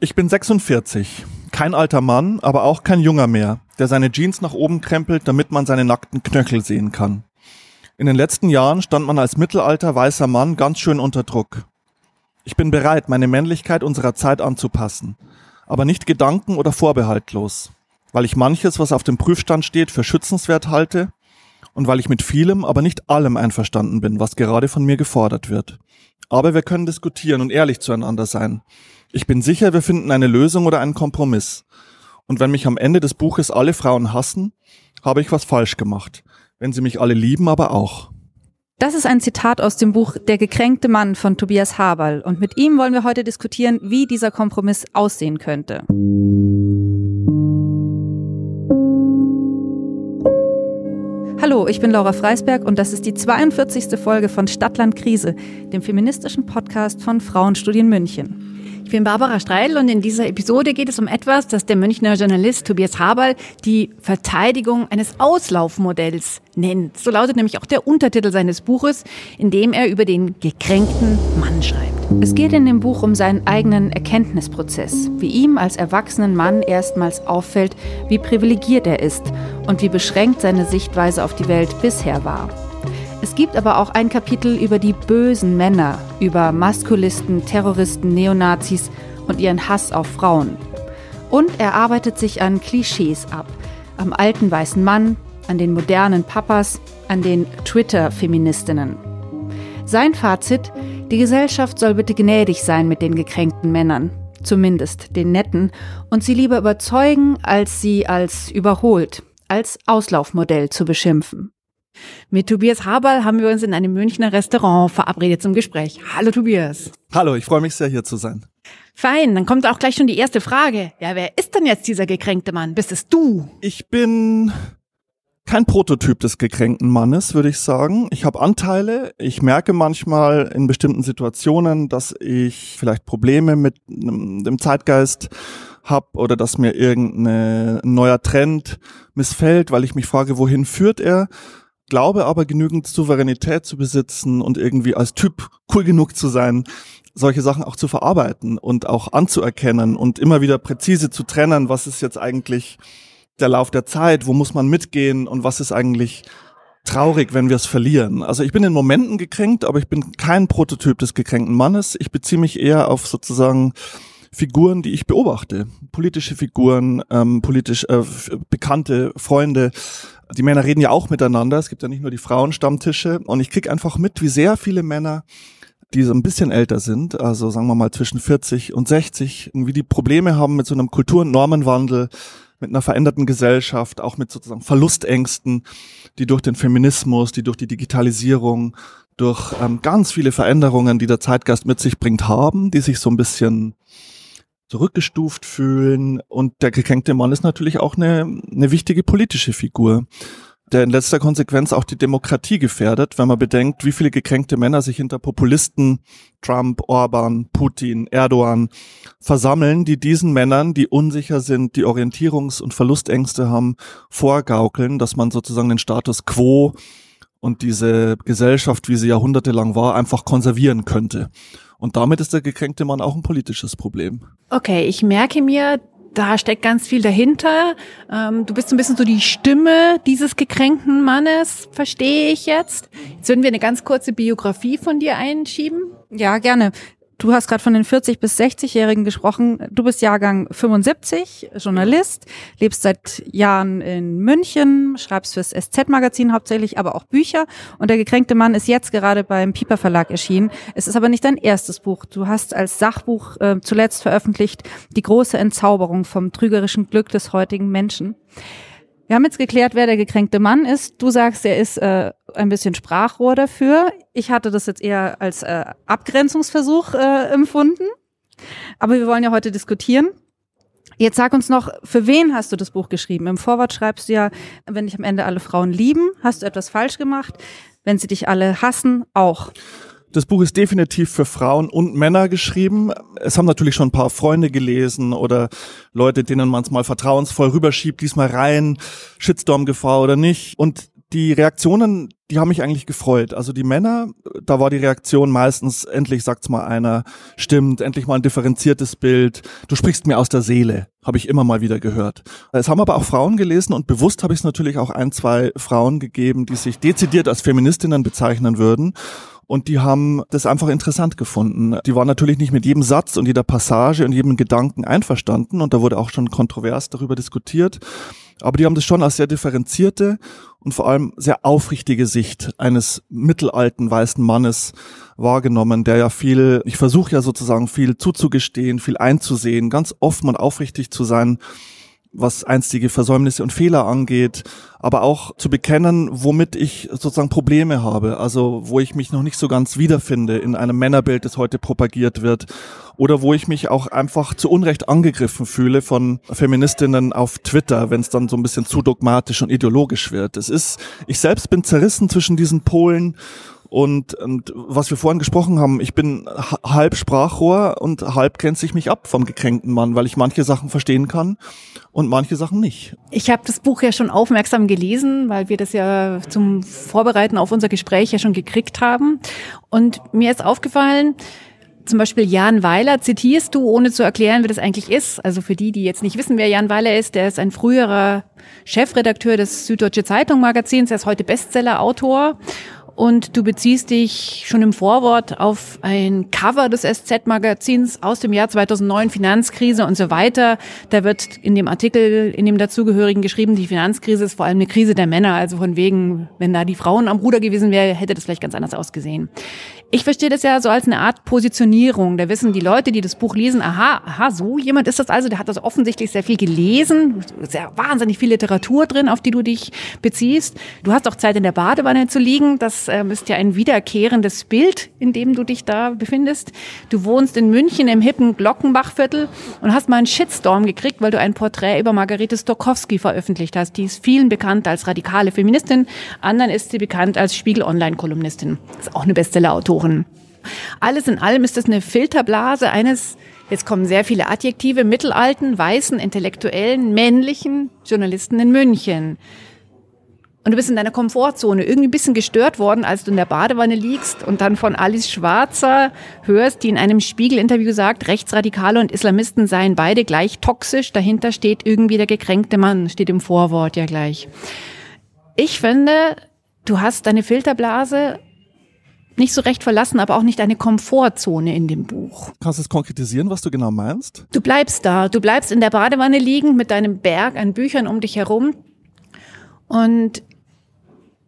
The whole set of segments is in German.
Ich bin 46. Kein alter Mann, aber auch kein junger mehr, der seine Jeans nach oben krempelt, damit man seine nackten Knöchel sehen kann. In den letzten Jahren stand man als mittelalter weißer Mann ganz schön unter Druck. Ich bin bereit, meine Männlichkeit unserer Zeit anzupassen, aber nicht gedanken- oder vorbehaltlos, weil ich manches, was auf dem Prüfstand steht, für schützenswert halte und weil ich mit vielem, aber nicht allem einverstanden bin, was gerade von mir gefordert wird. Aber wir können diskutieren und ehrlich zueinander sein. Ich bin sicher, wir finden eine Lösung oder einen Kompromiss. Und wenn mich am Ende des Buches alle Frauen hassen, habe ich was falsch gemacht. Wenn sie mich alle lieben, aber auch. Das ist ein Zitat aus dem Buch Der gekränkte Mann von Tobias Haberl. Und mit ihm wollen wir heute diskutieren, wie dieser Kompromiss aussehen könnte. Hallo, ich bin Laura Freisberg und das ist die 42. Folge von Stadtland Krise, dem feministischen Podcast von Frauenstudien München. Ich bin Barbara Streidel und in dieser Episode geht es um etwas, das der Münchner Journalist Tobias Haberl die Verteidigung eines Auslaufmodells nennt. So lautet nämlich auch der Untertitel seines Buches, in dem er über den gekränkten Mann schreibt. Es geht in dem Buch um seinen eigenen Erkenntnisprozess, wie ihm als erwachsenen Mann erstmals auffällt, wie privilegiert er ist und wie beschränkt seine Sichtweise auf die Welt bisher war. Es gibt aber auch ein Kapitel über die bösen Männer, über Maskulisten, Terroristen, Neonazis und ihren Hass auf Frauen. Und er arbeitet sich an Klischees ab. Am alten weißen Mann, an den modernen Papas, an den Twitter-Feministinnen. Sein Fazit, die Gesellschaft soll bitte gnädig sein mit den gekränkten Männern, zumindest den netten, und sie lieber überzeugen, als sie als überholt, als Auslaufmodell zu beschimpfen. Mit Tobias Haberl haben wir uns in einem Münchner Restaurant verabredet zum Gespräch. Hallo Tobias. Hallo, ich freue mich sehr hier zu sein. Fein, dann kommt auch gleich schon die erste Frage. Ja, wer ist denn jetzt dieser gekränkte Mann? Bist es du? Ich bin kein Prototyp des gekränkten Mannes, würde ich sagen. Ich habe Anteile. Ich merke manchmal in bestimmten Situationen, dass ich vielleicht Probleme mit dem Zeitgeist habe oder dass mir irgendein neuer Trend missfällt, weil ich mich frage, wohin führt er? Glaube aber genügend Souveränität zu besitzen und irgendwie als Typ cool genug zu sein, solche Sachen auch zu verarbeiten und auch anzuerkennen und immer wieder präzise zu trennen, was ist jetzt eigentlich der Lauf der Zeit, wo muss man mitgehen und was ist eigentlich traurig, wenn wir es verlieren. Also ich bin in Momenten gekränkt, aber ich bin kein Prototyp des gekränkten Mannes. Ich beziehe mich eher auf sozusagen Figuren, die ich beobachte. Politische Figuren, ähm, politisch äh, bekannte Freunde, die Männer reden ja auch miteinander. Es gibt ja nicht nur die Frauenstammtische. Und ich krieg einfach mit, wie sehr viele Männer, die so ein bisschen älter sind, also sagen wir mal zwischen 40 und 60, wie die Probleme haben mit so einem Kultur- und Normenwandel, mit einer veränderten Gesellschaft, auch mit sozusagen Verlustängsten, die durch den Feminismus, die durch die Digitalisierung, durch ähm, ganz viele Veränderungen, die der Zeitgeist mit sich bringt, haben, die sich so ein bisschen zurückgestuft fühlen. Und der gekränkte Mann ist natürlich auch eine, eine wichtige politische Figur, der in letzter Konsequenz auch die Demokratie gefährdet, wenn man bedenkt, wie viele gekränkte Männer sich hinter Populisten, Trump, Orban, Putin, Erdogan versammeln, die diesen Männern, die unsicher sind, die Orientierungs- und Verlustängste haben, vorgaukeln, dass man sozusagen den Status quo und diese Gesellschaft, wie sie jahrhundertelang war, einfach konservieren könnte. Und damit ist der gekränkte Mann auch ein politisches Problem. Okay, ich merke mir, da steckt ganz viel dahinter. Ähm, du bist so ein bisschen so die Stimme dieses gekränkten Mannes, verstehe ich jetzt. Jetzt würden wir eine ganz kurze Biografie von dir einschieben. Ja, gerne. Du hast gerade von den 40 bis 60-Jährigen gesprochen. Du bist Jahrgang 75, Journalist, lebst seit Jahren in München, schreibst fürs SZ-Magazin hauptsächlich, aber auch Bücher. Und der gekränkte Mann ist jetzt gerade beim Piper Verlag erschienen. Es ist aber nicht dein erstes Buch. Du hast als Sachbuch äh, zuletzt veröffentlicht Die große Entzauberung vom trügerischen Glück des heutigen Menschen. Wir haben jetzt geklärt, wer der gekränkte Mann ist. Du sagst, er ist äh, ein bisschen Sprachrohr dafür. Ich hatte das jetzt eher als äh, Abgrenzungsversuch äh, empfunden. Aber wir wollen ja heute diskutieren. Jetzt sag uns noch, für wen hast du das Buch geschrieben? Im Vorwort schreibst du ja, wenn dich am Ende alle Frauen lieben, hast du etwas falsch gemacht. Wenn sie dich alle hassen, auch. Das Buch ist definitiv für Frauen und Männer geschrieben. Es haben natürlich schon ein paar Freunde gelesen oder Leute, denen man es mal vertrauensvoll rüberschiebt, diesmal rein, Shitstorm-Gefahr oder nicht. Und die Reaktionen, die haben mich eigentlich gefreut. Also die Männer, da war die Reaktion meistens, endlich sagt's mal einer, stimmt, endlich mal ein differenziertes Bild, du sprichst mir aus der Seele, habe ich immer mal wieder gehört. Es haben aber auch Frauen gelesen und bewusst habe ich es natürlich auch ein, zwei Frauen gegeben, die sich dezidiert als Feministinnen bezeichnen würden und die haben das einfach interessant gefunden. Die waren natürlich nicht mit jedem Satz und jeder Passage und jedem Gedanken einverstanden und da wurde auch schon kontrovers darüber diskutiert. Aber die haben das schon als sehr differenzierte und vor allem sehr aufrichtige Sicht eines mittelalten weißen Mannes wahrgenommen, der ja viel, ich versuche ja sozusagen viel zuzugestehen, viel einzusehen, ganz offen und aufrichtig zu sein was einstige Versäumnisse und Fehler angeht, aber auch zu bekennen, womit ich sozusagen Probleme habe, also wo ich mich noch nicht so ganz wiederfinde in einem Männerbild, das heute propagiert wird, oder wo ich mich auch einfach zu Unrecht angegriffen fühle von Feministinnen auf Twitter, wenn es dann so ein bisschen zu dogmatisch und ideologisch wird. Es ist, ich selbst bin zerrissen zwischen diesen Polen und, und was wir vorhin gesprochen haben, ich bin halb Sprachrohr und halb grenze ich mich ab vom gekränkten Mann, weil ich manche Sachen verstehen kann und manche Sachen nicht. Ich habe das Buch ja schon aufmerksam gelesen, weil wir das ja zum Vorbereiten auf unser Gespräch ja schon gekriegt haben. Und mir ist aufgefallen, zum Beispiel Jan Weiler zitierst du, ohne zu erklären, wer das eigentlich ist. Also für die, die jetzt nicht wissen, wer Jan Weiler ist, der ist ein früherer Chefredakteur des Süddeutsche Zeitung Magazins, er ist heute Bestseller-Autor und du beziehst dich schon im Vorwort auf ein Cover des SZ-Magazins aus dem Jahr 2009, Finanzkrise und so weiter. Da wird in dem Artikel, in dem dazugehörigen geschrieben, die Finanzkrise ist vor allem eine Krise der Männer. Also von wegen, wenn da die Frauen am Ruder gewesen wäre, hätte das vielleicht ganz anders ausgesehen. Ich verstehe das ja so als eine Art Positionierung. Da wissen die Leute, die das Buch lesen, aha, aha, so jemand ist das also, der hat also offensichtlich sehr viel gelesen, sehr wahnsinnig viel Literatur drin, auf die du dich beziehst. Du hast auch Zeit in der Badewanne zu liegen. Das ähm, ist ja ein wiederkehrendes Bild, in dem du dich da befindest. Du wohnst in München im hippen Glockenbachviertel und hast mal einen Shitstorm gekriegt, weil du ein Porträt über Margarete Stokowski veröffentlicht hast. Die ist vielen bekannt als radikale Feministin, anderen ist sie bekannt als Spiegel-Online-Kolumnistin. Ist auch eine Bestseller-Autorin. Autoren. Alles in allem ist es eine Filterblase eines, jetzt kommen sehr viele Adjektive, mittelalten, weißen, intellektuellen, männlichen Journalisten in München. Und du bist in deiner Komfortzone irgendwie ein bisschen gestört worden, als du in der Badewanne liegst und dann von Alice Schwarzer hörst, die in einem Spiegel-Interview sagt, Rechtsradikale und Islamisten seien beide gleich toxisch. Dahinter steht irgendwie der gekränkte Mann, steht im Vorwort ja gleich. Ich finde, du hast deine Filterblase nicht so recht verlassen, aber auch nicht eine Komfortzone in dem Buch. Kannst du es konkretisieren, was du genau meinst? Du bleibst da. Du bleibst in der Badewanne liegen mit deinem Berg an Büchern um dich herum. Und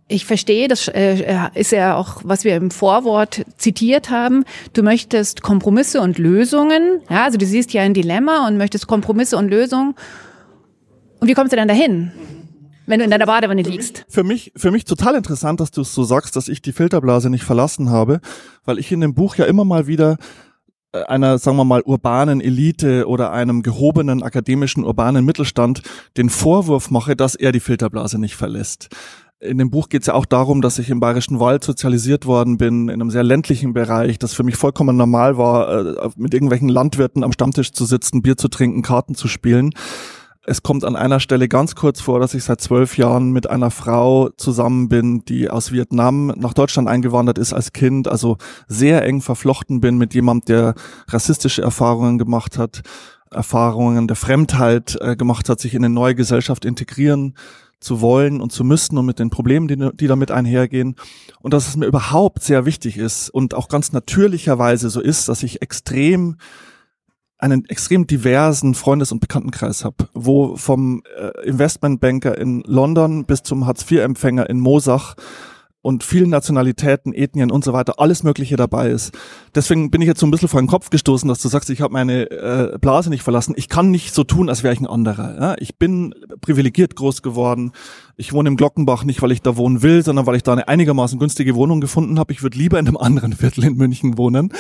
ich verstehe, das äh, ist ja auch, was wir im Vorwort zitiert haben. Du möchtest Kompromisse und Lösungen. Ja, also du siehst hier ein Dilemma und möchtest Kompromisse und Lösungen. Und wie kommst du dann dahin? Wenn du in deiner Badewanne liegst. Für mich, für mich total interessant, dass du es so sagst, dass ich die Filterblase nicht verlassen habe, weil ich in dem Buch ja immer mal wieder äh, einer, sagen wir mal, urbanen Elite oder einem gehobenen akademischen urbanen Mittelstand den Vorwurf mache, dass er die Filterblase nicht verlässt. In dem Buch geht es ja auch darum, dass ich im Bayerischen Wald sozialisiert worden bin, in einem sehr ländlichen Bereich, das für mich vollkommen normal war, äh, mit irgendwelchen Landwirten am Stammtisch zu sitzen, Bier zu trinken, Karten zu spielen. Es kommt an einer Stelle ganz kurz vor, dass ich seit zwölf Jahren mit einer Frau zusammen bin, die aus Vietnam nach Deutschland eingewandert ist als Kind, also sehr eng verflochten bin mit jemand, der rassistische Erfahrungen gemacht hat, Erfahrungen der Fremdheit äh, gemacht hat, sich in eine neue Gesellschaft integrieren zu wollen und zu müssen und mit den Problemen, die, die damit einhergehen. Und dass es mir überhaupt sehr wichtig ist und auch ganz natürlicherweise so ist, dass ich extrem einen extrem diversen Freundes- und Bekanntenkreis habe, wo vom äh, Investmentbanker in London bis zum Hartz-IV-Empfänger in Mosach und vielen Nationalitäten, Ethnien und so weiter, alles Mögliche dabei ist. Deswegen bin ich jetzt so ein bisschen vor den Kopf gestoßen, dass du sagst, ich habe meine äh, Blase nicht verlassen. Ich kann nicht so tun, als wäre ich ein anderer. Ja? Ich bin privilegiert groß geworden. Ich wohne im Glockenbach nicht, weil ich da wohnen will, sondern weil ich da eine einigermaßen günstige Wohnung gefunden habe. Ich würde lieber in einem anderen Viertel in München wohnen,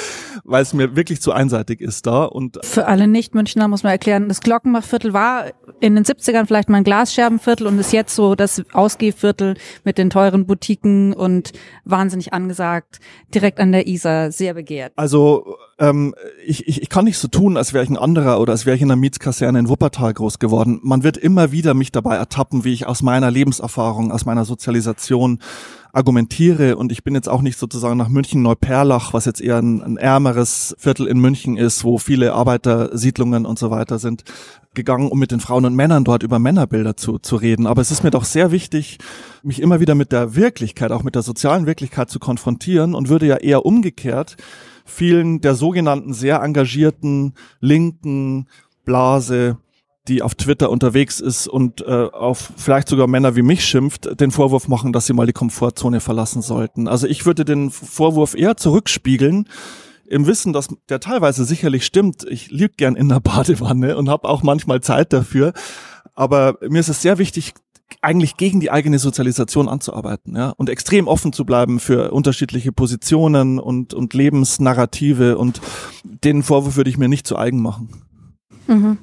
weil es mir wirklich zu einseitig ist da. Und Für alle Nicht-Münchner muss man erklären, das Glockenbachviertel war in den 70ern vielleicht mal ein Glasscherbenviertel und ist jetzt so das Ausgehviertel mit den teuren Boutiquen und wahnsinnig angesagt, direkt an der Isar, sehr begehrt. Also ähm, ich, ich, ich kann nicht so tun, als wäre ich ein anderer oder als wäre ich in einer Mietskaserne in Wuppertal groß geworden. Man wird immer wieder mich dabei ertappen, wie ich aus meiner Lebens Lebenserfahrung, aus meiner Sozialisation argumentiere und ich bin jetzt auch nicht sozusagen nach München Neuperlach, was jetzt eher ein, ein ärmeres Viertel in München ist, wo viele Arbeitersiedlungen und so weiter sind, gegangen, um mit den Frauen und Männern dort über Männerbilder zu, zu reden. Aber es ist mir doch sehr wichtig, mich immer wieder mit der Wirklichkeit, auch mit der sozialen Wirklichkeit zu konfrontieren und würde ja eher umgekehrt vielen der sogenannten sehr engagierten linken Blase die auf Twitter unterwegs ist und äh, auf vielleicht sogar Männer wie mich schimpft, den Vorwurf machen, dass sie mal die Komfortzone verlassen sollten. Also ich würde den Vorwurf eher zurückspiegeln, im Wissen, dass der teilweise sicherlich stimmt. Ich lieg gern in der Badewanne und habe auch manchmal Zeit dafür. Aber mir ist es sehr wichtig, eigentlich gegen die eigene Sozialisation anzuarbeiten, ja, und extrem offen zu bleiben für unterschiedliche Positionen und, und Lebensnarrative und den Vorwurf würde ich mir nicht zu eigen machen. Mhm.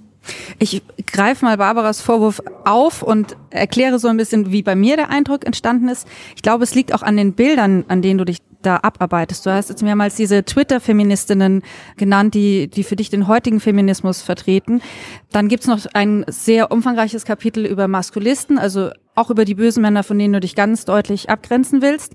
Ich greife mal Barbaras Vorwurf auf und erkläre so ein bisschen, wie bei mir der Eindruck entstanden ist. Ich glaube, es liegt auch an den Bildern, an denen du dich da abarbeitest. Du hast jetzt mehrmals diese Twitter-Feministinnen genannt, die, die für dich den heutigen Feminismus vertreten. Dann gibt's noch ein sehr umfangreiches Kapitel über Maskulisten, also auch über die bösen Männer, von denen du dich ganz deutlich abgrenzen willst.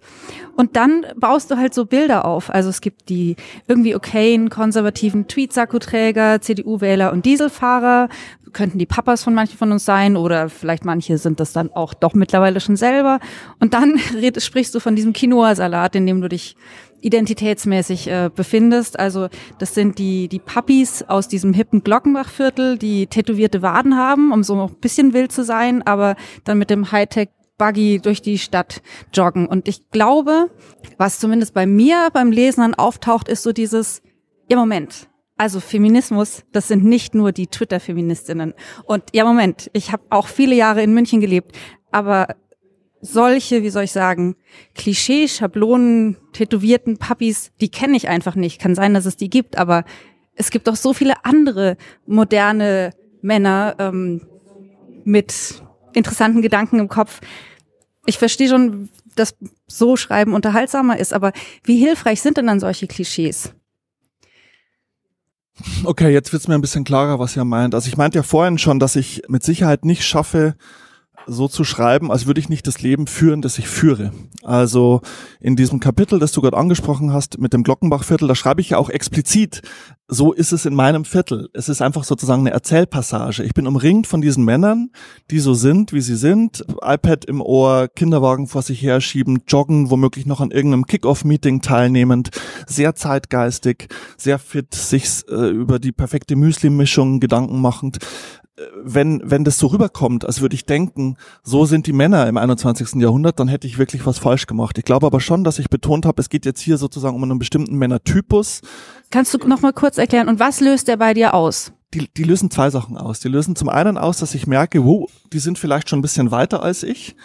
Und dann baust du halt so Bilder auf. Also es gibt die irgendwie okayen, konservativen Tweetsakko-Träger, CDU-Wähler und Dieselfahrer, könnten die Papas von manchen von uns sein oder vielleicht manche sind das dann auch doch mittlerweile schon selber. Und dann red, sprichst du von diesem Quinoa-Salat, in dem du dich identitätsmäßig äh, befindest. Also das sind die, die Puppies aus diesem hippen Glockenbachviertel, die tätowierte Waden haben, um so ein bisschen wild zu sein, aber dann mit dem Hightech Buggy durch die Stadt joggen. Und ich glaube, was zumindest bei mir beim Lesen dann auftaucht, ist so dieses, ja Moment, also Feminismus, das sind nicht nur die Twitter-Feministinnen. Und ja, Moment, ich habe auch viele Jahre in München gelebt, aber solche, wie soll ich sagen, Klischee, Schablonen, tätowierten Puppies, die kenne ich einfach nicht. Kann sein, dass es die gibt, aber es gibt auch so viele andere moderne Männer ähm, mit interessanten Gedanken im Kopf. Ich verstehe schon, dass so Schreiben unterhaltsamer ist, aber wie hilfreich sind denn dann solche Klischees? Okay, jetzt wird's mir ein bisschen klarer, was ihr meint. Also ich meinte ja vorhin schon, dass ich mit Sicherheit nicht schaffe, so zu schreiben, als würde ich nicht das Leben führen, das ich führe. Also in diesem Kapitel, das du gerade angesprochen hast, mit dem Glockenbachviertel, da schreibe ich ja auch explizit, so ist es in meinem Viertel. Es ist einfach sozusagen eine Erzählpassage. Ich bin umringt von diesen Männern, die so sind, wie sie sind, iPad im Ohr, Kinderwagen vor sich herschieben, joggen, womöglich noch an irgendeinem Kick-Off-Meeting teilnehmend, sehr zeitgeistig, sehr fit, sich äh, über die perfekte Müsli-Mischung Gedanken machend wenn, wenn das so rüberkommt, als würde ich denken, so sind die Männer im 21. Jahrhundert, dann hätte ich wirklich was falsch gemacht. Ich glaube aber schon, dass ich betont habe, es geht jetzt hier sozusagen um einen bestimmten Männertypus. Kannst du noch mal kurz erklären, und was löst der bei dir aus? Die, die lösen zwei Sachen aus. Die lösen zum einen aus, dass ich merke, wow, die sind vielleicht schon ein bisschen weiter als ich.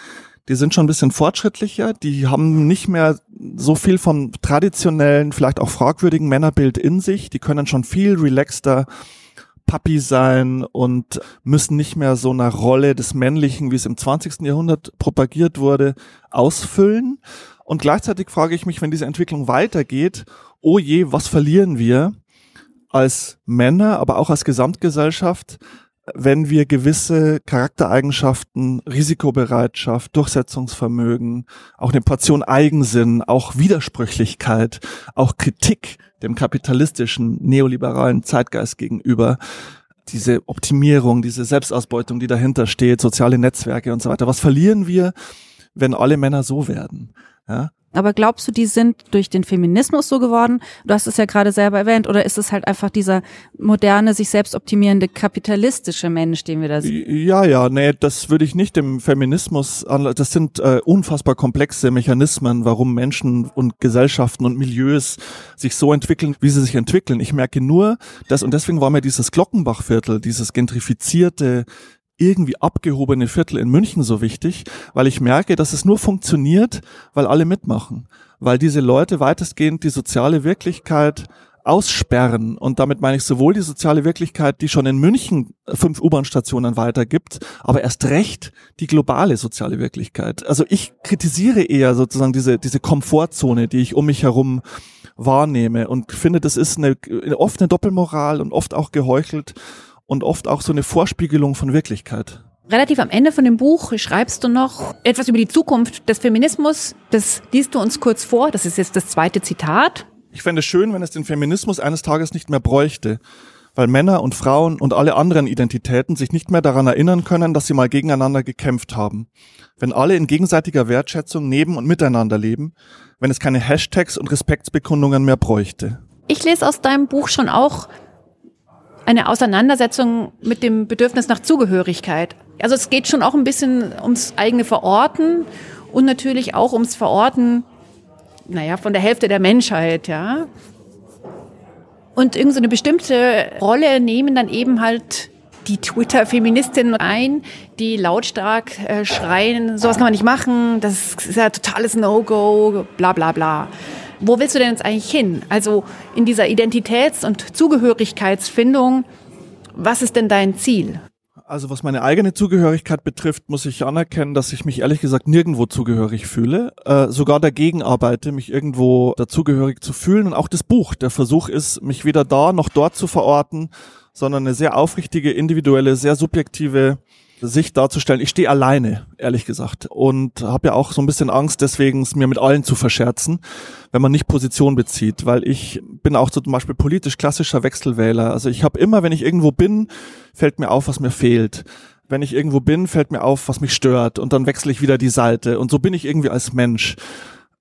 Die sind schon ein bisschen fortschrittlicher. Die haben nicht mehr so viel vom traditionellen, vielleicht auch fragwürdigen Männerbild in sich. Die können schon viel relaxter Papi sein und müssen nicht mehr so eine Rolle des Männlichen, wie es im 20. Jahrhundert propagiert wurde, ausfüllen. Und gleichzeitig frage ich mich, wenn diese Entwicklung weitergeht, oh je, was verlieren wir als Männer, aber auch als Gesamtgesellschaft, wenn wir gewisse Charaktereigenschaften, Risikobereitschaft, Durchsetzungsvermögen, auch eine Portion Eigensinn, auch Widersprüchlichkeit, auch Kritik dem kapitalistischen neoliberalen Zeitgeist gegenüber, diese Optimierung, diese Selbstausbeutung, die dahinter steht, soziale Netzwerke und so weiter. Was verlieren wir, wenn alle Männer so werden? Ja? Aber glaubst du, die sind durch den Feminismus so geworden? Du hast es ja gerade selber erwähnt. Oder ist es halt einfach dieser moderne, sich selbst optimierende kapitalistische Mensch, den wir da sehen? Ja, ja, nee, das würde ich nicht dem Feminismus an. Das sind äh, unfassbar komplexe Mechanismen, warum Menschen und Gesellschaften und Milieus sich so entwickeln, wie sie sich entwickeln. Ich merke nur, dass, und deswegen war mir dieses Glockenbachviertel, dieses gentrifizierte, irgendwie abgehobene Viertel in München so wichtig, weil ich merke, dass es nur funktioniert, weil alle mitmachen, weil diese Leute weitestgehend die soziale Wirklichkeit aussperren. Und damit meine ich sowohl die soziale Wirklichkeit, die schon in München fünf U-Bahn-Stationen weitergibt, aber erst recht die globale soziale Wirklichkeit. Also ich kritisiere eher sozusagen diese, diese Komfortzone, die ich um mich herum wahrnehme und finde, das ist eine, eine offene Doppelmoral und oft auch geheuchelt und oft auch so eine Vorspiegelung von Wirklichkeit. Relativ am Ende von dem Buch schreibst du noch etwas über die Zukunft des Feminismus. Das liest du uns kurz vor. Das ist jetzt das zweite Zitat. Ich fände es schön, wenn es den Feminismus eines Tages nicht mehr bräuchte, weil Männer und Frauen und alle anderen Identitäten sich nicht mehr daran erinnern können, dass sie mal gegeneinander gekämpft haben. Wenn alle in gegenseitiger Wertschätzung neben und miteinander leben, wenn es keine Hashtags und Respektsbekundungen mehr bräuchte. Ich lese aus deinem Buch schon auch eine Auseinandersetzung mit dem Bedürfnis nach Zugehörigkeit. Also es geht schon auch ein bisschen ums eigene Verorten und natürlich auch ums Verorten, naja, von der Hälfte der Menschheit, ja. Und irgendeine so bestimmte Rolle nehmen dann eben halt die Twitter-Feministinnen ein, die lautstark äh, schreien, sowas kann man nicht machen, das ist ja totales No-Go, bla bla bla. Wo willst du denn jetzt eigentlich hin? Also in dieser Identitäts- und Zugehörigkeitsfindung, was ist denn dein Ziel? Also was meine eigene Zugehörigkeit betrifft, muss ich anerkennen, dass ich mich ehrlich gesagt nirgendwo zugehörig fühle. Äh, sogar dagegen arbeite, mich irgendwo dazugehörig zu fühlen. Und auch das Buch, der Versuch ist, mich weder da noch dort zu verorten, sondern eine sehr aufrichtige, individuelle, sehr subjektive Sicht darzustellen. Ich stehe alleine, ehrlich gesagt, und habe ja auch so ein bisschen Angst, deswegen es mir mit allen zu verscherzen, wenn man nicht Position bezieht, weil ich bin auch so zum Beispiel politisch klassischer Wechselwähler. Also ich habe immer, wenn ich irgendwo bin, fällt mir auf, was mir fehlt. Wenn ich irgendwo bin, fällt mir auf, was mich stört, und dann wechsle ich wieder die Seite. Und so bin ich irgendwie als Mensch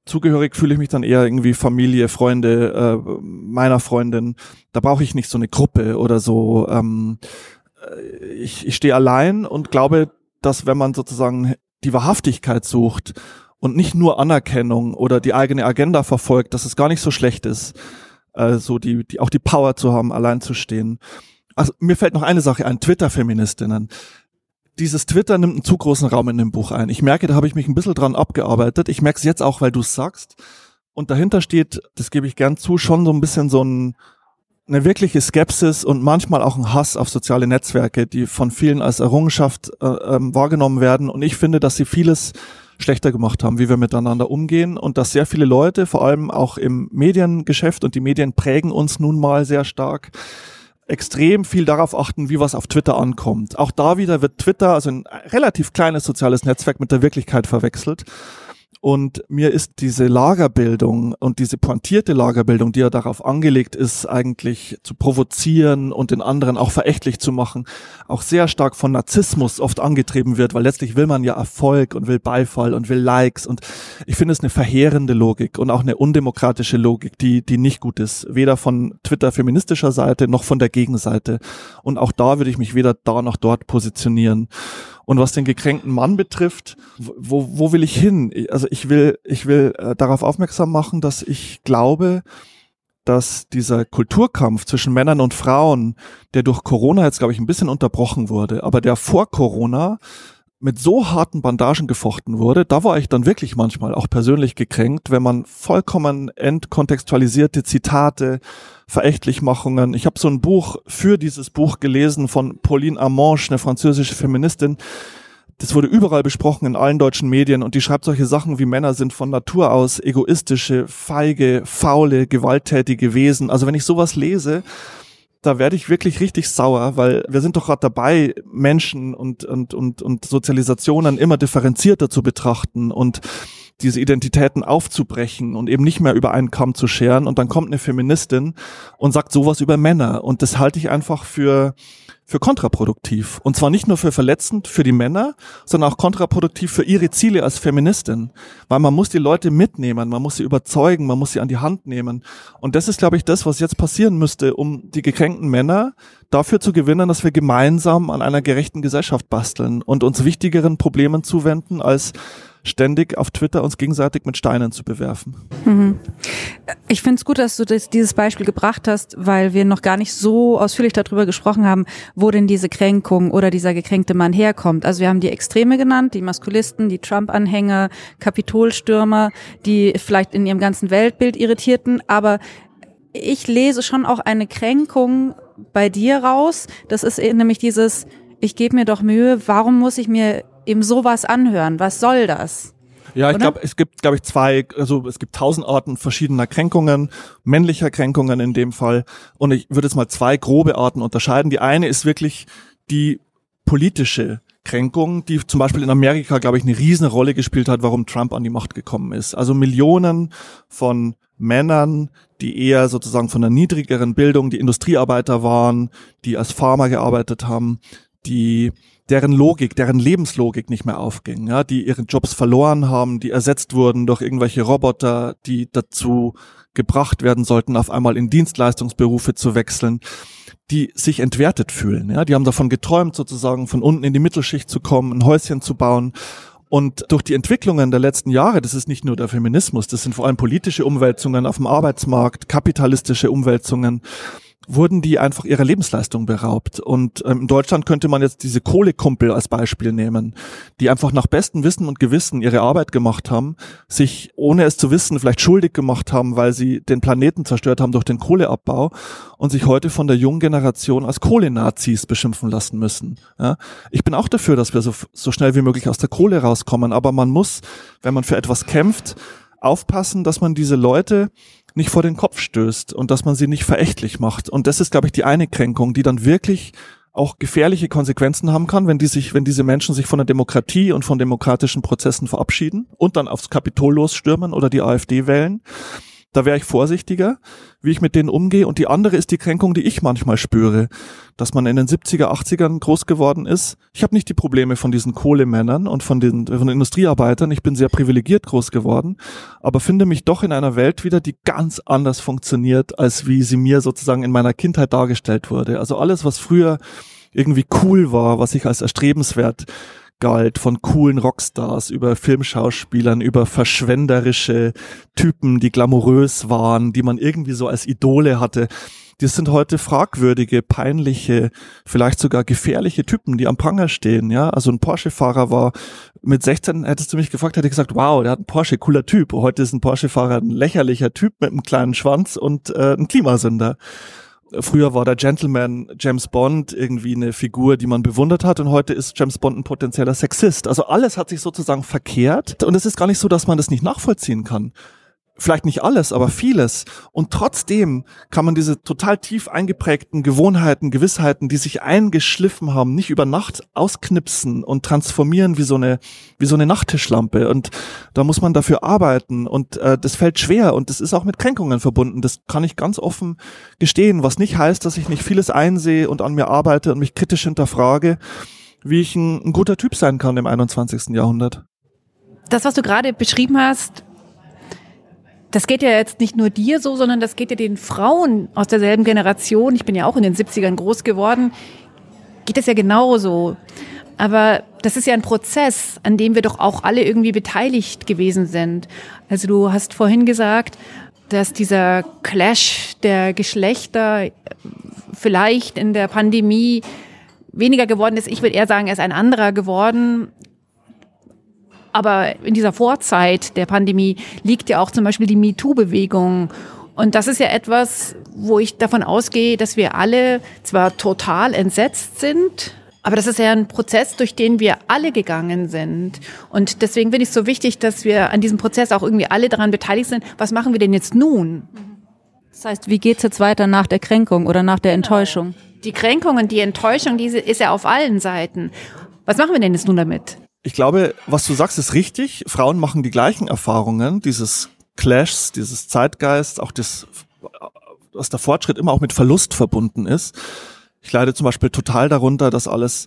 zugehörig fühle ich mich dann eher irgendwie Familie, Freunde äh, meiner Freundin. Da brauche ich nicht so eine Gruppe oder so. Ähm, äh, ich, ich stehe allein und glaube, dass wenn man sozusagen die Wahrhaftigkeit sucht und nicht nur Anerkennung oder die eigene Agenda verfolgt, dass es gar nicht so schlecht ist, äh, so die, die auch die Power zu haben, allein zu stehen. Also mir fällt noch eine Sache ein, Twitter-Feministinnen. Dieses Twitter nimmt einen zu großen Raum in dem Buch ein. Ich merke, da habe ich mich ein bisschen dran abgearbeitet. Ich merke es jetzt auch, weil du es sagst. Und dahinter steht, das gebe ich gern zu, schon so ein bisschen so ein eine wirkliche Skepsis und manchmal auch ein Hass auf soziale Netzwerke, die von vielen als Errungenschaft äh, ähm, wahrgenommen werden. Und ich finde, dass sie vieles schlechter gemacht haben, wie wir miteinander umgehen und dass sehr viele Leute, vor allem auch im Mediengeschäft und die Medien prägen uns nun mal sehr stark, extrem viel darauf achten, wie was auf Twitter ankommt. Auch da wieder wird Twitter, also ein relativ kleines soziales Netzwerk, mit der Wirklichkeit verwechselt. Und mir ist diese Lagerbildung und diese pointierte Lagerbildung, die ja darauf angelegt ist, eigentlich zu provozieren und den anderen auch verächtlich zu machen, auch sehr stark von Narzissmus oft angetrieben wird, weil letztlich will man ja Erfolg und will Beifall und will Likes. Und ich finde es eine verheerende Logik und auch eine undemokratische Logik, die, die nicht gut ist. Weder von Twitter feministischer Seite noch von der Gegenseite. Und auch da würde ich mich weder da noch dort positionieren. Und was den gekränkten Mann betrifft, wo, wo will ich hin? Also ich will, ich will äh, darauf aufmerksam machen, dass ich glaube, dass dieser Kulturkampf zwischen Männern und Frauen, der durch Corona jetzt, glaube ich, ein bisschen unterbrochen wurde, aber der vor Corona mit so harten Bandagen gefochten wurde, da war ich dann wirklich manchmal auch persönlich gekränkt, wenn man vollkommen entkontextualisierte Zitate, Verächtlichmachungen. Ich habe so ein Buch für dieses Buch gelesen von Pauline Amange, eine französische Feministin. Das wurde überall besprochen in allen deutschen Medien und die schreibt solche Sachen wie Männer sind von Natur aus egoistische, feige, faule, gewalttätige Wesen. Also wenn ich sowas lese, da werde ich wirklich richtig sauer, weil wir sind doch gerade dabei, Menschen und, und, und, und Sozialisationen immer differenzierter zu betrachten. Und diese Identitäten aufzubrechen und eben nicht mehr über einen Kamm zu scheren. Und dann kommt eine Feministin und sagt sowas über Männer. Und das halte ich einfach für, für kontraproduktiv. Und zwar nicht nur für verletzend für die Männer, sondern auch kontraproduktiv für ihre Ziele als Feministin. Weil man muss die Leute mitnehmen, man muss sie überzeugen, man muss sie an die Hand nehmen. Und das ist, glaube ich, das, was jetzt passieren müsste, um die gekränkten Männer dafür zu gewinnen, dass wir gemeinsam an einer gerechten Gesellschaft basteln und uns wichtigeren Problemen zuwenden als ständig auf Twitter uns gegenseitig mit Steinen zu bewerfen. Mhm. Ich finde es gut, dass du das, dieses Beispiel gebracht hast, weil wir noch gar nicht so ausführlich darüber gesprochen haben, wo denn diese Kränkung oder dieser gekränkte Mann herkommt. Also wir haben die Extreme genannt, die Maskulisten, die Trump-Anhänger, Kapitolstürmer, die vielleicht in ihrem ganzen Weltbild irritierten, aber ich lese schon auch eine Kränkung bei dir raus. Das ist nämlich dieses, ich gebe mir doch Mühe, warum muss ich mir eben sowas anhören. Was soll das? Ja, ich glaube, es gibt, glaube ich, zwei, also es gibt tausend Arten verschiedener Kränkungen, männlicher Kränkungen in dem Fall. Und ich würde jetzt mal zwei grobe Arten unterscheiden. Die eine ist wirklich die politische Kränkung, die zum Beispiel in Amerika, glaube ich, eine riesen Rolle gespielt hat, warum Trump an die Macht gekommen ist. Also Millionen von Männern, die eher sozusagen von einer niedrigeren Bildung, die Industriearbeiter waren, die als Farmer gearbeitet haben, die deren Logik, deren Lebenslogik nicht mehr aufging, ja, die ihren Jobs verloren haben, die ersetzt wurden durch irgendwelche Roboter, die dazu gebracht werden sollten, auf einmal in Dienstleistungsberufe zu wechseln, die sich entwertet fühlen, ja, die haben davon geträumt, sozusagen von unten in die Mittelschicht zu kommen, ein Häuschen zu bauen. Und durch die Entwicklungen der letzten Jahre, das ist nicht nur der Feminismus, das sind vor allem politische Umwälzungen auf dem Arbeitsmarkt, kapitalistische Umwälzungen, wurden die einfach ihrer Lebensleistung beraubt. Und ähm, in Deutschland könnte man jetzt diese Kohlekumpel als Beispiel nehmen, die einfach nach bestem Wissen und Gewissen ihre Arbeit gemacht haben, sich ohne es zu wissen vielleicht schuldig gemacht haben, weil sie den Planeten zerstört haben durch den Kohleabbau und sich heute von der jungen Generation als Kohlenazis beschimpfen lassen müssen. Ja? Ich bin auch dafür, dass wir so, so schnell wie möglich aus der Kohle rauskommen, aber man muss, wenn man für etwas kämpft, aufpassen, dass man diese Leute nicht vor den Kopf stößt und dass man sie nicht verächtlich macht. Und das ist, glaube ich, die eine Kränkung, die dann wirklich auch gefährliche Konsequenzen haben kann, wenn die sich, wenn diese Menschen sich von der Demokratie und von demokratischen Prozessen verabschieden und dann aufs Kapitol losstürmen oder die AfD wählen. Da wäre ich vorsichtiger, wie ich mit denen umgehe. Und die andere ist die Kränkung, die ich manchmal spüre, dass man in den 70er, 80ern groß geworden ist. Ich habe nicht die Probleme von diesen Kohlemännern und von den, von den Industriearbeitern. Ich bin sehr privilegiert groß geworden, aber finde mich doch in einer Welt wieder, die ganz anders funktioniert, als wie sie mir sozusagen in meiner Kindheit dargestellt wurde. Also alles, was früher irgendwie cool war, was ich als erstrebenswert galt, von coolen Rockstars über Filmschauspielern, über verschwenderische Typen, die glamourös waren, die man irgendwie so als Idole hatte. Die sind heute fragwürdige, peinliche, vielleicht sogar gefährliche Typen, die am Pranger stehen, ja. Also ein Porsche-Fahrer war mit 16, hättest du mich gefragt, hätte ich gesagt, wow, der hat einen Porsche, cooler Typ. Heute ist ein Porsche-Fahrer ein lächerlicher Typ mit einem kleinen Schwanz und äh, ein Klimasünder. Früher war der Gentleman James Bond irgendwie eine Figur, die man bewundert hat und heute ist James Bond ein potenzieller Sexist. Also alles hat sich sozusagen verkehrt und es ist gar nicht so, dass man das nicht nachvollziehen kann vielleicht nicht alles, aber vieles. Und trotzdem kann man diese total tief eingeprägten Gewohnheiten, Gewissheiten, die sich eingeschliffen haben, nicht über Nacht ausknipsen und transformieren wie so eine, wie so eine Nachttischlampe. Und da muss man dafür arbeiten. Und äh, das fällt schwer und das ist auch mit Kränkungen verbunden. Das kann ich ganz offen gestehen, was nicht heißt, dass ich nicht vieles einsehe und an mir arbeite und mich kritisch hinterfrage, wie ich ein, ein guter Typ sein kann im 21. Jahrhundert. Das, was du gerade beschrieben hast, das geht ja jetzt nicht nur dir so, sondern das geht ja den Frauen aus derselben Generation. Ich bin ja auch in den 70ern groß geworden. Geht es ja genauso. Aber das ist ja ein Prozess, an dem wir doch auch alle irgendwie beteiligt gewesen sind. Also du hast vorhin gesagt, dass dieser Clash der Geschlechter vielleicht in der Pandemie weniger geworden ist. Ich würde eher sagen, er ist ein anderer geworden. Aber in dieser Vorzeit der Pandemie liegt ja auch zum Beispiel die MeToo-Bewegung. Und das ist ja etwas, wo ich davon ausgehe, dass wir alle zwar total entsetzt sind, aber das ist ja ein Prozess, durch den wir alle gegangen sind. Und deswegen finde ich es so wichtig, dass wir an diesem Prozess auch irgendwie alle daran beteiligt sind. Was machen wir denn jetzt nun? Das heißt, wie geht's jetzt weiter nach der Kränkung oder nach der genau. Enttäuschung? Die Kränkung und die Enttäuschung, diese ist ja auf allen Seiten. Was machen wir denn jetzt nun damit? Ich glaube, was du sagst, ist richtig. Frauen machen die gleichen Erfahrungen, dieses Clashs, dieses Zeitgeist, auch das, dass der Fortschritt immer auch mit Verlust verbunden ist. Ich leide zum Beispiel total darunter, dass alles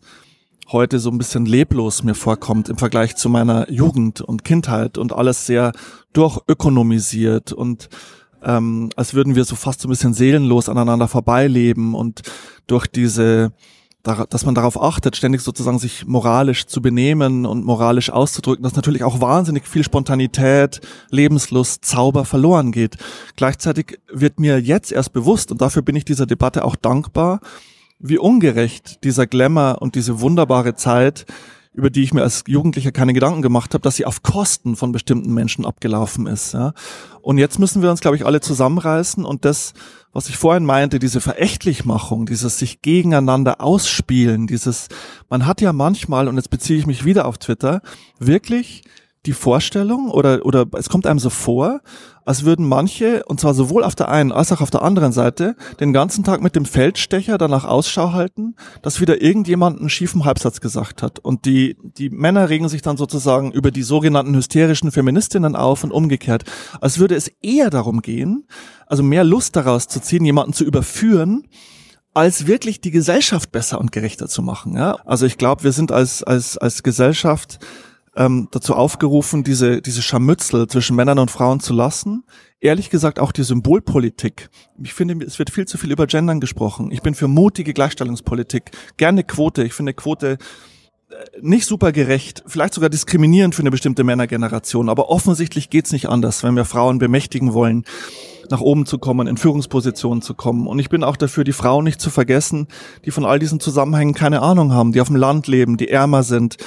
heute so ein bisschen leblos mir vorkommt im Vergleich zu meiner Jugend und Kindheit und alles sehr durchökonomisiert und ähm, als würden wir so fast so ein bisschen seelenlos aneinander vorbeileben und durch diese dass man darauf achtet, ständig sozusagen sich moralisch zu benehmen und moralisch auszudrücken, dass natürlich auch wahnsinnig viel Spontanität, Lebenslust, Zauber verloren geht. Gleichzeitig wird mir jetzt erst bewusst, und dafür bin ich dieser Debatte auch dankbar, wie ungerecht dieser Glamour und diese wunderbare Zeit über die ich mir als Jugendlicher keine Gedanken gemacht habe, dass sie auf Kosten von bestimmten Menschen abgelaufen ist. Ja. Und jetzt müssen wir uns, glaube ich, alle zusammenreißen und das, was ich vorhin meinte, diese Verächtlichmachung, dieses sich gegeneinander ausspielen, dieses, man hat ja manchmal, und jetzt beziehe ich mich wieder auf Twitter, wirklich die Vorstellung oder, oder es kommt einem so vor, als würden manche, und zwar sowohl auf der einen als auch auf der anderen Seite, den ganzen Tag mit dem Feldstecher danach Ausschau halten, dass wieder irgendjemand einen schiefen Halbsatz gesagt hat. Und die, die Männer regen sich dann sozusagen über die sogenannten hysterischen Feministinnen auf und umgekehrt. Als würde es eher darum gehen, also mehr Lust daraus zu ziehen, jemanden zu überführen, als wirklich die Gesellschaft besser und gerechter zu machen. Ja? Also ich glaube, wir sind als, als, als Gesellschaft ähm, dazu aufgerufen, diese, diese Scharmützel zwischen Männern und Frauen zu lassen. Ehrlich gesagt auch die Symbolpolitik. Ich finde, es wird viel zu viel über Gendern gesprochen. Ich bin für mutige Gleichstellungspolitik. Gerne Quote. Ich finde Quote äh, nicht super gerecht, vielleicht sogar diskriminierend für eine bestimmte Männergeneration. Aber offensichtlich geht's nicht anders, wenn wir Frauen bemächtigen wollen nach oben zu kommen, in Führungspositionen zu kommen. Und ich bin auch dafür, die Frauen nicht zu vergessen, die von all diesen Zusammenhängen keine Ahnung haben, die auf dem Land leben, die ärmer sind,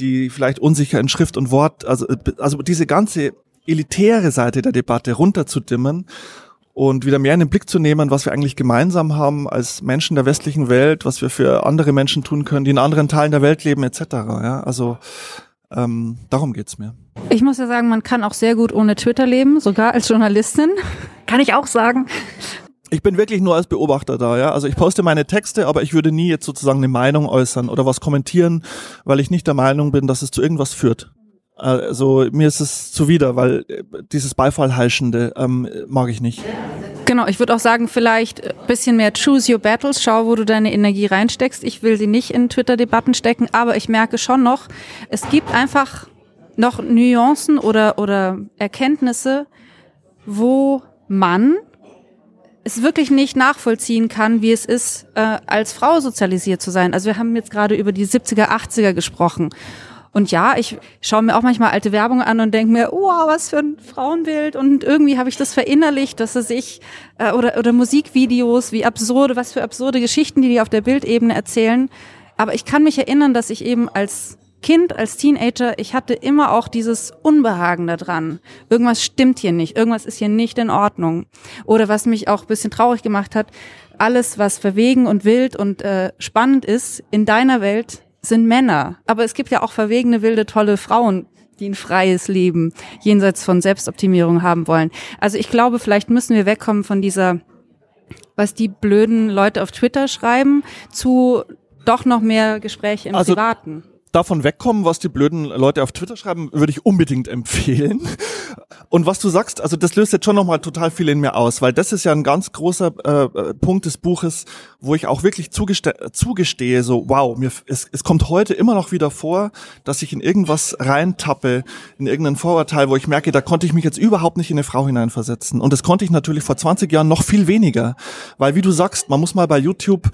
die vielleicht unsicher in Schrift und Wort, also, also diese ganze elitäre Seite der Debatte runterzudimmen und wieder mehr in den Blick zu nehmen, was wir eigentlich gemeinsam haben als Menschen der westlichen Welt, was wir für andere Menschen tun können, die in anderen Teilen der Welt leben, etc. Ja, also ähm, darum geht's mir. Ich muss ja sagen, man kann auch sehr gut ohne Twitter leben, sogar als Journalistin. Kann ich auch sagen ich bin wirklich nur als Beobachter da, ja. Also ich poste meine Texte, aber ich würde nie jetzt sozusagen eine Meinung äußern oder was kommentieren, weil ich nicht der Meinung bin, dass es zu irgendwas führt. Also mir ist es zuwider, weil äh, dieses Beifallheischende ähm, mag ich nicht. Genau, ich würde auch sagen, vielleicht ein bisschen mehr choose your battles, schau, wo du deine Energie reinsteckst. Ich will sie nicht in Twitter-Debatten stecken, aber ich merke schon noch, es gibt einfach noch Nuancen oder, oder Erkenntnisse, wo man es wirklich nicht nachvollziehen kann, wie es ist, äh, als Frau sozialisiert zu sein. Also wir haben jetzt gerade über die 70er, 80er gesprochen. Und ja, ich schaue mir auch manchmal alte Werbung an und denke mir, oh, was für ein Frauenbild. Und irgendwie habe ich das verinnerlicht, dass es sich, äh, oder, oder Musikvideos, wie absurde, was für absurde Geschichten, die die auf der Bildebene erzählen. Aber ich kann mich erinnern, dass ich eben als Kind, als Teenager, ich hatte immer auch dieses Unbehagen da dran. Irgendwas stimmt hier nicht, irgendwas ist hier nicht in Ordnung. Oder was mich auch ein bisschen traurig gemacht hat, alles, was verwegen und wild und äh, spannend ist in deiner Welt, sind Männer. Aber es gibt ja auch verwegene, wilde, tolle Frauen, die ein freies Leben jenseits von Selbstoptimierung haben wollen. Also ich glaube, vielleicht müssen wir wegkommen von dieser, was die blöden Leute auf Twitter schreiben, zu doch noch mehr Gespräche im also, Privaten davon wegkommen, was die blöden Leute auf Twitter schreiben, würde ich unbedingt empfehlen. Und was du sagst, also das löst jetzt schon nochmal total viel in mir aus, weil das ist ja ein ganz großer äh, Punkt des Buches, wo ich auch wirklich zugeste zugestehe, so wow, mir, es, es kommt heute immer noch wieder vor, dass ich in irgendwas reintappe, in irgendein Vorurteil, wo ich merke, da konnte ich mich jetzt überhaupt nicht in eine Frau hineinversetzen. Und das konnte ich natürlich vor 20 Jahren noch viel weniger, weil wie du sagst, man muss mal bei YouTube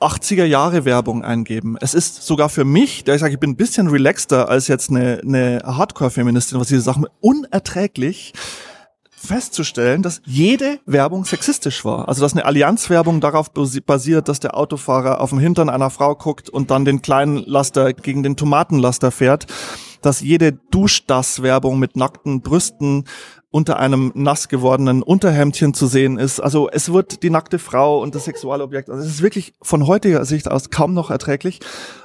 80er Jahre Werbung eingeben. Es ist sogar für mich, der ich sage, ich bin ein bisschen relaxter als jetzt eine, eine Hardcore-Feministin, was diese Sachen unerträglich festzustellen, dass jede Werbung sexistisch war. Also dass eine Allianzwerbung darauf basiert, dass der Autofahrer auf dem Hintern einer Frau guckt und dann den kleinen Laster gegen den Tomatenlaster fährt. Dass jede Duschdass-Werbung mit nackten Brüsten unter einem nass gewordenen Unterhemdchen zu sehen ist. Also es wird die nackte Frau und das Sexualobjekt. Also es ist wirklich von heutiger Sicht aus kaum noch erträglich.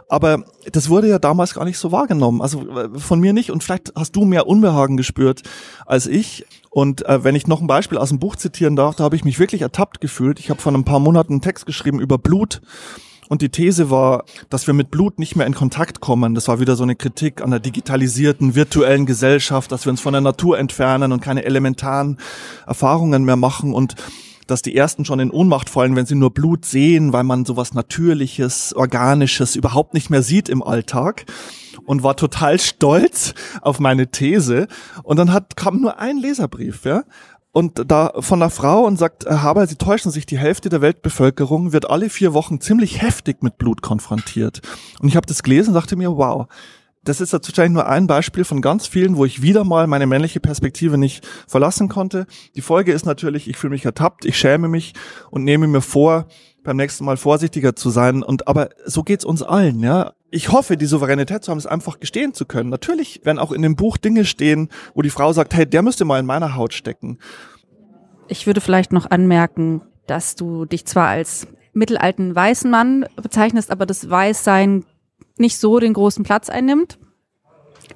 Aber das wurde ja damals gar nicht so wahrgenommen. Also äh, von mir nicht. Und vielleicht hast du mehr Unbehagen gespürt als ich. Und äh, wenn ich noch ein Beispiel aus dem Buch zitieren darf, da habe ich mich wirklich ertappt gefühlt. Ich habe vor ein paar Monaten einen Text geschrieben über Blut und die These war, dass wir mit Blut nicht mehr in Kontakt kommen. Das war wieder so eine Kritik an der digitalisierten, virtuellen Gesellschaft, dass wir uns von der Natur entfernen und keine elementaren Erfahrungen mehr machen und dass die ersten schon in Ohnmacht fallen, wenn sie nur Blut sehen, weil man sowas Natürliches, Organisches überhaupt nicht mehr sieht im Alltag und war total stolz auf meine These. Und dann hat, kam nur ein Leserbrief, ja und da von einer Frau und sagt, Herr Haber, Sie täuschen sich, die Hälfte der Weltbevölkerung wird alle vier Wochen ziemlich heftig mit Blut konfrontiert. Und ich habe das gelesen und dachte mir, wow, das ist wahrscheinlich nur ein Beispiel von ganz vielen, wo ich wieder mal meine männliche Perspektive nicht verlassen konnte. Die Folge ist natürlich, ich fühle mich ertappt, ich schäme mich und nehme mir vor, beim nächsten Mal vorsichtiger zu sein. Und aber so geht's uns allen, ja. Ich hoffe, die Souveränität zu haben, es einfach gestehen zu können. Natürlich werden auch in dem Buch Dinge stehen, wo die Frau sagt, hey, der müsste mal in meiner Haut stecken. Ich würde vielleicht noch anmerken, dass du dich zwar als mittelalten weißen Mann bezeichnest, aber das Weißsein nicht so den großen Platz einnimmt.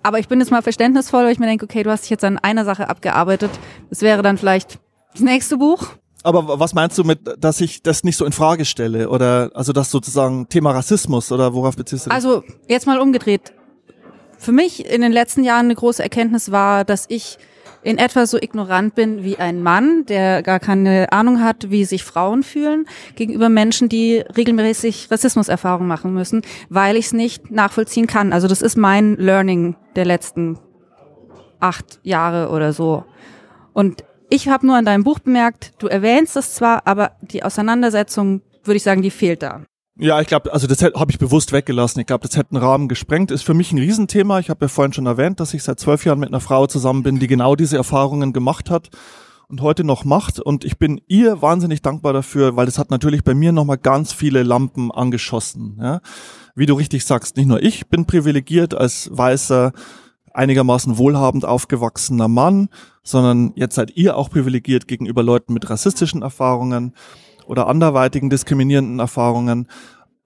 aber ich bin jetzt mal verständnisvoll, weil ich mir denke, okay, du hast dich jetzt an einer Sache abgearbeitet. Das wäre dann vielleicht das nächste Buch. Aber was meinst du mit, dass ich das nicht so in Frage stelle? Oder also das sozusagen Thema Rassismus oder worauf beziehst du dich? Also jetzt mal umgedreht. Für mich in den letzten Jahren eine große Erkenntnis war, dass ich in etwa so ignorant bin wie ein Mann, der gar keine Ahnung hat, wie sich Frauen fühlen, gegenüber Menschen, die regelmäßig Rassismuserfahrungen machen müssen, weil ich es nicht nachvollziehen kann. Also das ist mein Learning der letzten acht Jahre oder so. Und ich habe nur an deinem Buch bemerkt, du erwähnst es zwar, aber die Auseinandersetzung, würde ich sagen, die fehlt da. Ja, ich glaube, also das habe ich bewusst weggelassen. Ich glaube, das hätte einen Rahmen gesprengt. Ist für mich ein Riesenthema. Ich habe ja vorhin schon erwähnt, dass ich seit zwölf Jahren mit einer Frau zusammen bin, die genau diese Erfahrungen gemacht hat und heute noch macht. Und ich bin ihr wahnsinnig dankbar dafür, weil das hat natürlich bei mir nochmal ganz viele Lampen angeschossen. Ja? Wie du richtig sagst, nicht nur ich bin privilegiert als weißer, einigermaßen wohlhabend aufgewachsener Mann, sondern jetzt seid ihr auch privilegiert gegenüber Leuten mit rassistischen Erfahrungen oder anderweitigen diskriminierenden Erfahrungen.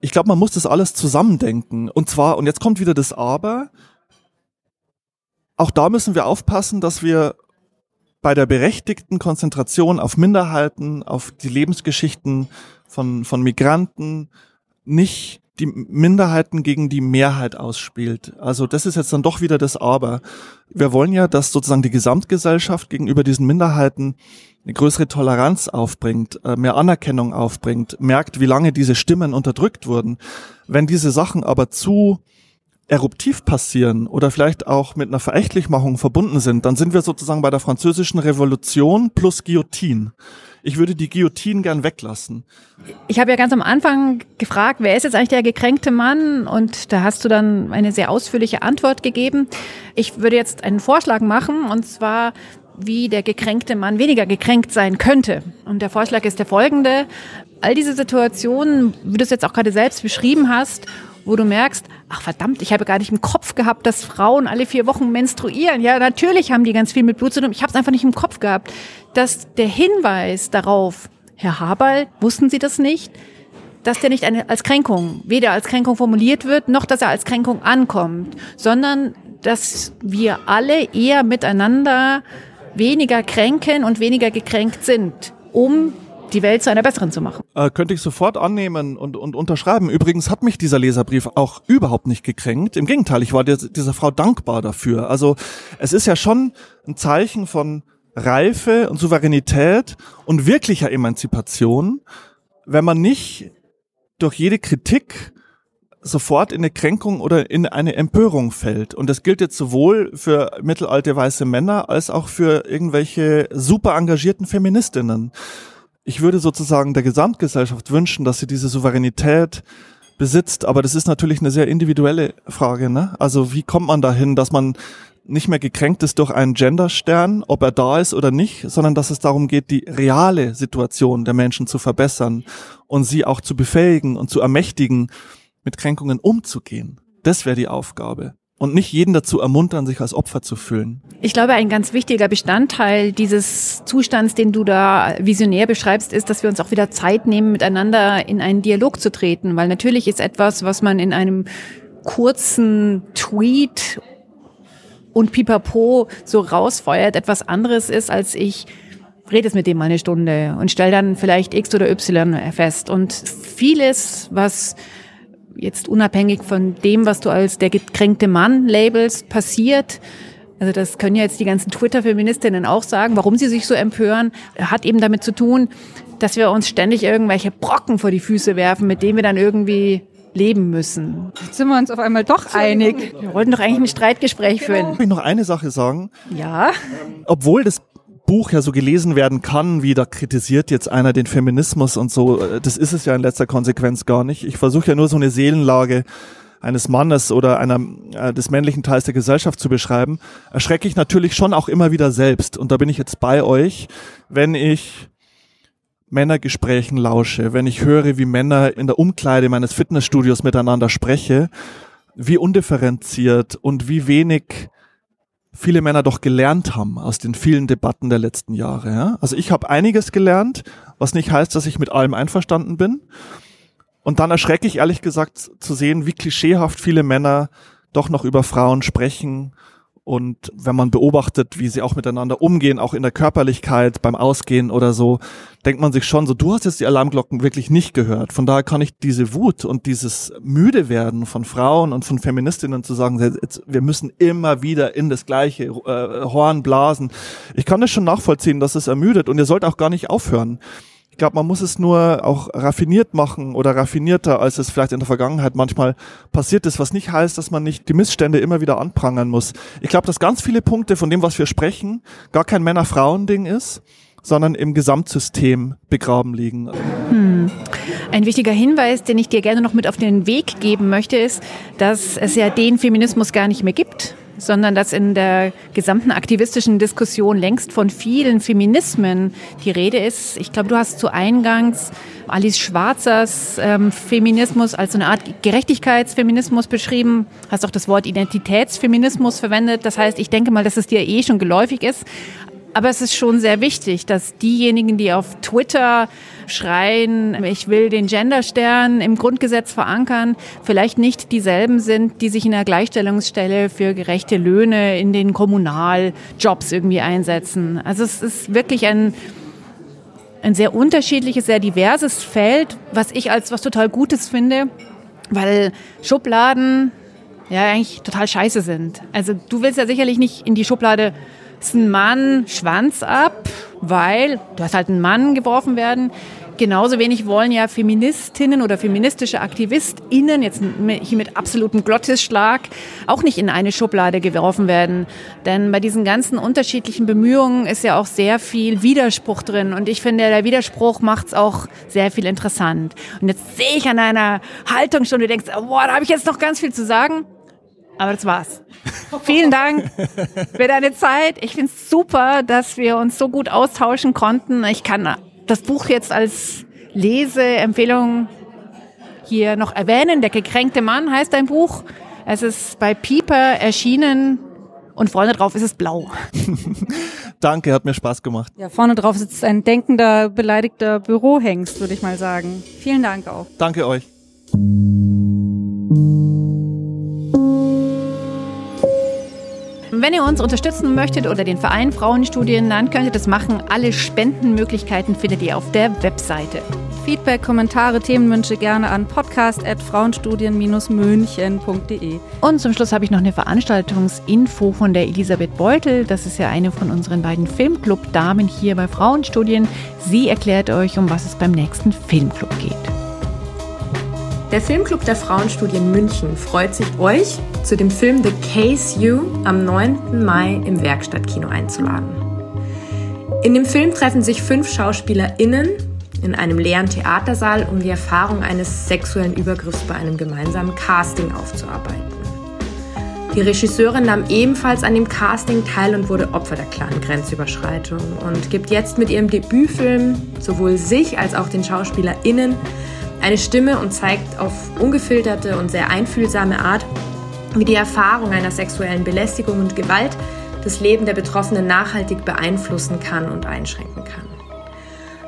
Ich glaube, man muss das alles zusammendenken. Und zwar, und jetzt kommt wieder das Aber, auch da müssen wir aufpassen, dass wir bei der berechtigten Konzentration auf Minderheiten, auf die Lebensgeschichten von, von Migranten nicht die Minderheiten gegen die Mehrheit ausspielt. Also das ist jetzt dann doch wieder das Aber. Wir wollen ja, dass sozusagen die Gesamtgesellschaft gegenüber diesen Minderheiten eine größere Toleranz aufbringt, äh, mehr Anerkennung aufbringt, merkt, wie lange diese Stimmen unterdrückt wurden. Wenn diese Sachen aber zu eruptiv passieren oder vielleicht auch mit einer Verächtlichmachung verbunden sind, dann sind wir sozusagen bei der französischen Revolution plus Guillotine. Ich würde die Guillotine gern weglassen. Ich habe ja ganz am Anfang gefragt, wer ist jetzt eigentlich der gekränkte Mann? Und da hast du dann eine sehr ausführliche Antwort gegeben. Ich würde jetzt einen Vorschlag machen, und zwar wie der gekränkte Mann weniger gekränkt sein könnte. Und der Vorschlag ist der folgende. All diese Situationen, wie du es jetzt auch gerade selbst beschrieben hast, wo du merkst, ach verdammt, ich habe gar nicht im Kopf gehabt, dass Frauen alle vier Wochen menstruieren. Ja, natürlich haben die ganz viel mit Blut zu tun. Ich habe es einfach nicht im Kopf gehabt. Dass der Hinweis darauf, Herr Haberl, wussten Sie das nicht? Dass der nicht eine, als Kränkung, weder als Kränkung formuliert wird, noch dass er als Kränkung ankommt, sondern dass wir alle eher miteinander weniger kränken und weniger gekränkt sind, um die Welt zu einer besseren zu machen. Äh, könnte ich sofort annehmen und, und unterschreiben. Übrigens hat mich dieser Leserbrief auch überhaupt nicht gekränkt. Im Gegenteil, ich war der, dieser Frau dankbar dafür. Also es ist ja schon ein Zeichen von Reife und Souveränität und wirklicher Emanzipation, wenn man nicht durch jede Kritik sofort in eine Kränkung oder in eine Empörung fällt. Und das gilt jetzt sowohl für mittelalte weiße Männer als auch für irgendwelche super engagierten Feministinnen. Ich würde sozusagen der Gesamtgesellschaft wünschen, dass sie diese Souveränität besitzt, aber das ist natürlich eine sehr individuelle Frage. Ne? Also wie kommt man dahin, dass man nicht mehr gekränkt ist durch einen Genderstern, ob er da ist oder nicht, sondern dass es darum geht, die reale Situation der Menschen zu verbessern und sie auch zu befähigen und zu ermächtigen, mit Kränkungen umzugehen. Das wäre die Aufgabe. Und nicht jeden dazu ermuntern, sich als Opfer zu fühlen. Ich glaube, ein ganz wichtiger Bestandteil dieses Zustands, den du da visionär beschreibst, ist, dass wir uns auch wieder Zeit nehmen, miteinander in einen Dialog zu treten. Weil natürlich ist etwas, was man in einem kurzen Tweet und Pipapo so rausfeuert, etwas anderes ist, als ich rede es mit dem mal eine Stunde und stelle dann vielleicht X oder Y fest. Und vieles, was jetzt unabhängig von dem, was du als der gekränkte Mann labelst, passiert, also das können ja jetzt die ganzen Twitter-Feministinnen auch sagen, warum sie sich so empören, hat eben damit zu tun, dass wir uns ständig irgendwelche Brocken vor die Füße werfen, mit denen wir dann irgendwie leben müssen. Jetzt sind wir uns auf einmal doch einig. Wir wollten doch eigentlich ein Streitgespräch führen. Darf ich noch eine Sache sagen? Ja. Obwohl das Buch ja so gelesen werden kann, wie da kritisiert jetzt einer den Feminismus und so. Äh, das ist es ja in letzter Konsequenz gar nicht. Ich versuche ja nur so eine Seelenlage eines Mannes oder einer äh, des männlichen Teils der Gesellschaft zu beschreiben, erschrecke ich natürlich schon auch immer wieder selbst. Und da bin ich jetzt bei euch, wenn ich Männergesprächen lausche, wenn ich höre, wie Männer in der Umkleide meines Fitnessstudios miteinander spreche, wie undifferenziert und wie wenig viele Männer doch gelernt haben aus den vielen Debatten der letzten Jahre. Ja? Also ich habe einiges gelernt, was nicht heißt, dass ich mit allem einverstanden bin. Und dann erschrecke ich ehrlich gesagt zu sehen, wie klischeehaft viele Männer doch noch über Frauen sprechen und wenn man beobachtet, wie sie auch miteinander umgehen, auch in der Körperlichkeit, beim Ausgehen oder so, denkt man sich schon so, du hast jetzt die Alarmglocken wirklich nicht gehört. Von daher kann ich diese Wut und dieses müde werden von Frauen und von Feministinnen zu sagen, jetzt, wir müssen immer wieder in das gleiche äh, Horn blasen. Ich kann das schon nachvollziehen, dass es ermüdet und ihr sollt auch gar nicht aufhören. Ich glaube, man muss es nur auch raffiniert machen oder raffinierter, als es vielleicht in der Vergangenheit manchmal passiert ist, was nicht heißt, dass man nicht die Missstände immer wieder anprangern muss. Ich glaube, dass ganz viele Punkte von dem, was wir sprechen, gar kein Männer-Frauen-Ding ist, sondern im Gesamtsystem begraben liegen. Hm. Ein wichtiger Hinweis, den ich dir gerne noch mit auf den Weg geben möchte, ist, dass es ja den Feminismus gar nicht mehr gibt sondern dass in der gesamten aktivistischen Diskussion längst von vielen Feminismen die Rede ist. Ich glaube, du hast zu Eingangs Alice Schwarzers ähm, Feminismus als so eine Art Gerechtigkeitsfeminismus beschrieben, hast auch das Wort Identitätsfeminismus verwendet. Das heißt, ich denke mal, dass es dir eh schon geläufig ist. Aber es ist schon sehr wichtig, dass diejenigen, die auf Twitter schreien, ich will den Genderstern im Grundgesetz verankern, vielleicht nicht dieselben sind, die sich in der Gleichstellungsstelle für gerechte Löhne in den Kommunaljobs irgendwie einsetzen. Also es ist wirklich ein, ein sehr unterschiedliches, sehr diverses Feld, was ich als was total Gutes finde, weil Schubladen ja eigentlich total scheiße sind. Also du willst ja sicherlich nicht in die Schublade ist ein Mann Schwanz ab, weil du hast halt einen Mann geworfen werden. Genauso wenig wollen ja Feministinnen oder feministische AktivistInnen, jetzt hier mit absolutem Glottisschlag, auch nicht in eine Schublade geworfen werden. Denn bei diesen ganzen unterschiedlichen Bemühungen ist ja auch sehr viel Widerspruch drin. Und ich finde, der Widerspruch macht es auch sehr viel interessant. Und jetzt sehe ich an deiner Haltung schon, du denkst, boah, da habe ich jetzt noch ganz viel zu sagen. Aber das war's. Vielen Dank für deine Zeit. Ich finde es super, dass wir uns so gut austauschen konnten. Ich kann das Buch jetzt als Leseempfehlung hier noch erwähnen. Der gekränkte Mann heißt dein Buch. Es ist bei Pieper erschienen und vorne drauf ist es blau. Danke, hat mir Spaß gemacht. Ja, vorne drauf sitzt ein denkender, beleidigter Bürohengst, würde ich mal sagen. Vielen Dank auch. Danke euch. Wenn ihr uns unterstützen möchtet oder den Verein Frauenstudien, dann könnt ihr das machen. Alle Spendenmöglichkeiten findet ihr auf der Webseite. Feedback, Kommentare, Themenwünsche gerne an podcast.frauenstudien-münchen.de. Und zum Schluss habe ich noch eine Veranstaltungsinfo von der Elisabeth Beutel. Das ist ja eine von unseren beiden Filmclub-Damen hier bei Frauenstudien. Sie erklärt euch, um was es beim nächsten Filmclub geht. Der Filmclub der Frauenstudien München freut sich, euch zu dem Film The Case You am 9. Mai im Werkstattkino einzuladen. In dem Film treffen sich fünf SchauspielerInnen in einem leeren Theatersaal, um die Erfahrung eines sexuellen Übergriffs bei einem gemeinsamen Casting aufzuarbeiten. Die Regisseurin nahm ebenfalls an dem Casting teil und wurde Opfer der klaren Grenzüberschreitung und gibt jetzt mit ihrem Debütfilm sowohl sich als auch den SchauspielerInnen eine Stimme und zeigt auf ungefilterte und sehr einfühlsame Art, wie die Erfahrung einer sexuellen Belästigung und Gewalt das Leben der Betroffenen nachhaltig beeinflussen kann und einschränken kann.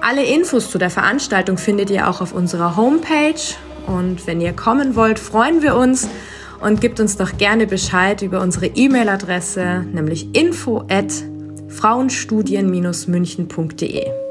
Alle Infos zu der Veranstaltung findet ihr auch auf unserer Homepage und wenn ihr kommen wollt, freuen wir uns und gebt uns doch gerne Bescheid über unsere E-Mail-Adresse, nämlich info at frauenstudien-münchen.de.